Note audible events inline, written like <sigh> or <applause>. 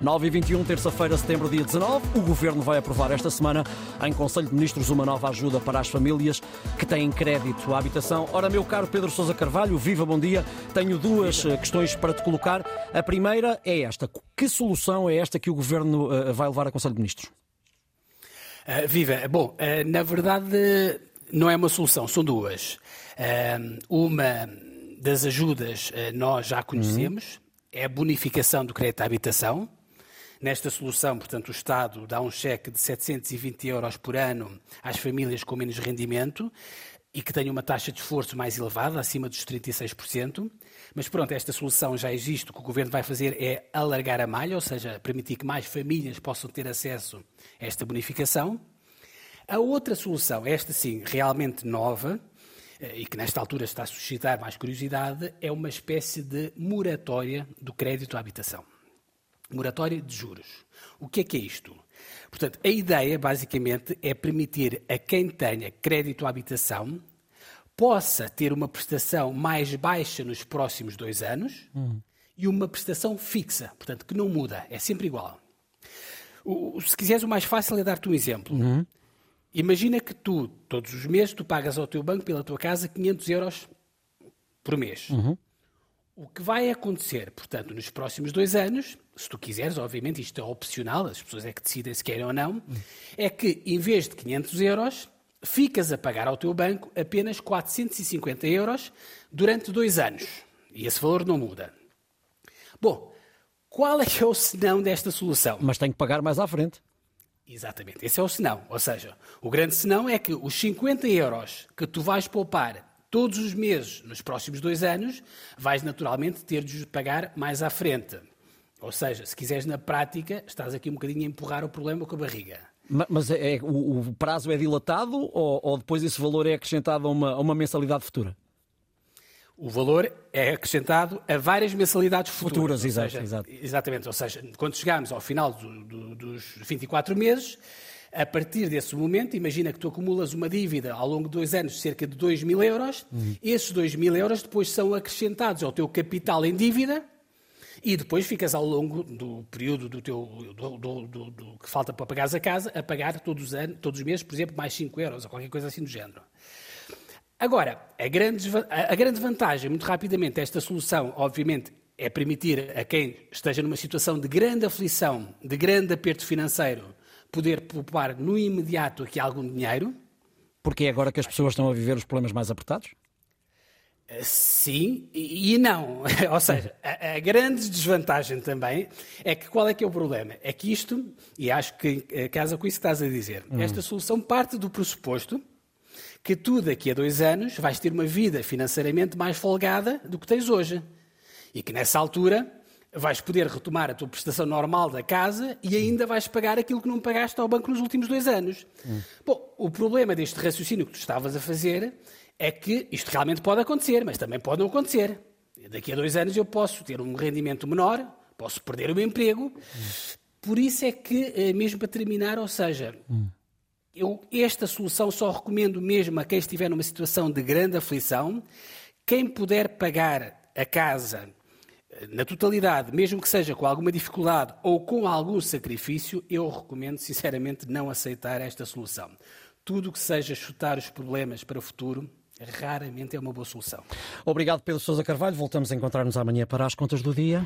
9 e 21, terça-feira, setembro, dia 19. O Governo vai aprovar esta semana, em Conselho de Ministros, uma nova ajuda para as famílias que têm crédito à habitação. Ora, meu caro Pedro Sousa Carvalho, viva, bom dia. Tenho duas. Eh, questões para te colocar. A primeira é esta. Que solução é esta que o Governo eh, vai levar a Conselho de Ministros? Uh, viva. Bom, uh, na verdade, não é uma solução, são duas. Uh, uma das ajudas nós já conhecemos, uhum. é a bonificação do crédito à habitação Nesta solução, portanto, o Estado dá um cheque de 720 euros por ano às famílias com menos rendimento e que tenham uma taxa de esforço mais elevada, acima dos 36%. Mas pronto, esta solução já existe. O que o Governo vai fazer é alargar a malha, ou seja, permitir que mais famílias possam ter acesso a esta bonificação. A outra solução, esta sim, realmente nova, eh, e que nesta altura está a suscitar mais curiosidade, é uma espécie de moratória do crédito à habitação. Moratória de juros. O que é que é isto? Portanto, a ideia, basicamente, é permitir a quem tenha crédito à habitação possa ter uma prestação mais baixa nos próximos dois anos uhum. e uma prestação fixa, portanto, que não muda, é sempre igual. O, se quiseres, o mais fácil é dar-te um exemplo. Uhum. Imagina que tu, todos os meses, tu pagas ao teu banco pela tua casa 500 euros por mês. Uhum. O que vai acontecer, portanto, nos próximos dois anos, se tu quiseres, obviamente isto é opcional, as pessoas é que decidem se querem ou não, é que em vez de 500 euros, ficas a pagar ao teu banco apenas 450 euros durante dois anos. E esse valor não muda. Bom, qual é que é o senão desta solução? Mas tem que pagar mais à frente. Exatamente, esse é o senão. Ou seja, o grande senão é que os 50 euros que tu vais poupar todos os meses, nos próximos dois anos, vais naturalmente ter de pagar mais à frente. Ou seja, se quiseres na prática, estás aqui um bocadinho a empurrar o problema com a barriga. Mas é, é o, o, prazo é dilatado ou, ou, depois esse valor é acrescentado a uma, a uma, mensalidade futura? O valor é acrescentado a várias mensalidades futuras. Futuras, exato, seja, exato. Exatamente. Ou seja, quando chegarmos ao final do, do, dos 24 meses, a partir desse momento, imagina que tu acumulas uma dívida ao longo de dois anos de cerca de 2 mil euros, uhum. esses 2 mil euros depois são acrescentados ao teu capital em dívida e depois ficas ao longo do período do teu do, do, do, do que falta para pagares a casa a pagar todos os, anos, todos os meses, por exemplo, mais 5 euros ou qualquer coisa assim do género. Agora, a grande, a grande vantagem, muito rapidamente, esta solução, obviamente, é permitir a quem esteja numa situação de grande aflição, de grande aperto financeiro, poder poupar no imediato aqui algum dinheiro. Porque é agora que as pessoas estão a viver os problemas mais apertados? Sim e não. <laughs> Ou seja, a, a, grande desvantagem também é que qual é que é o problema? É que isto, e acho que eh, casa com isso que estás a dizer, hum. esta solução parte do pressuposto que tu daqui a dois anos vais ter uma vida financeiramente mais folgada do que tens hoje. E que nessa altura vais poder retomar a tua prestação normal da casa e ainda vais pagar aquilo que não pagaste ao banco nos últimos dois anos. Hum. Bom, o problema deste raciocínio que tu estavas a fazer é que isto realmente pode acontecer, mas também pode não acontecer. Daqui a dois anos eu posso ter um rendimento menor, posso perder o meu emprego. Por isso é que, eh, mesmo para terminar, ou seja, hum. eu esta solução só recomendo mesmo a quem estiver numa situação de grande aflição. Quem puder pagar a casa na totalidade, mesmo que seja com alguma dificuldade ou com algum sacrifício, eu recomendo sinceramente não aceitar esta solução. Tudo que seja chutar os problemas para o futuro raramente é uma boa solução. Obrigado, Pedro Sousa Carvalho. Voltamos a encontrar-nos amanhã para as contas do dia.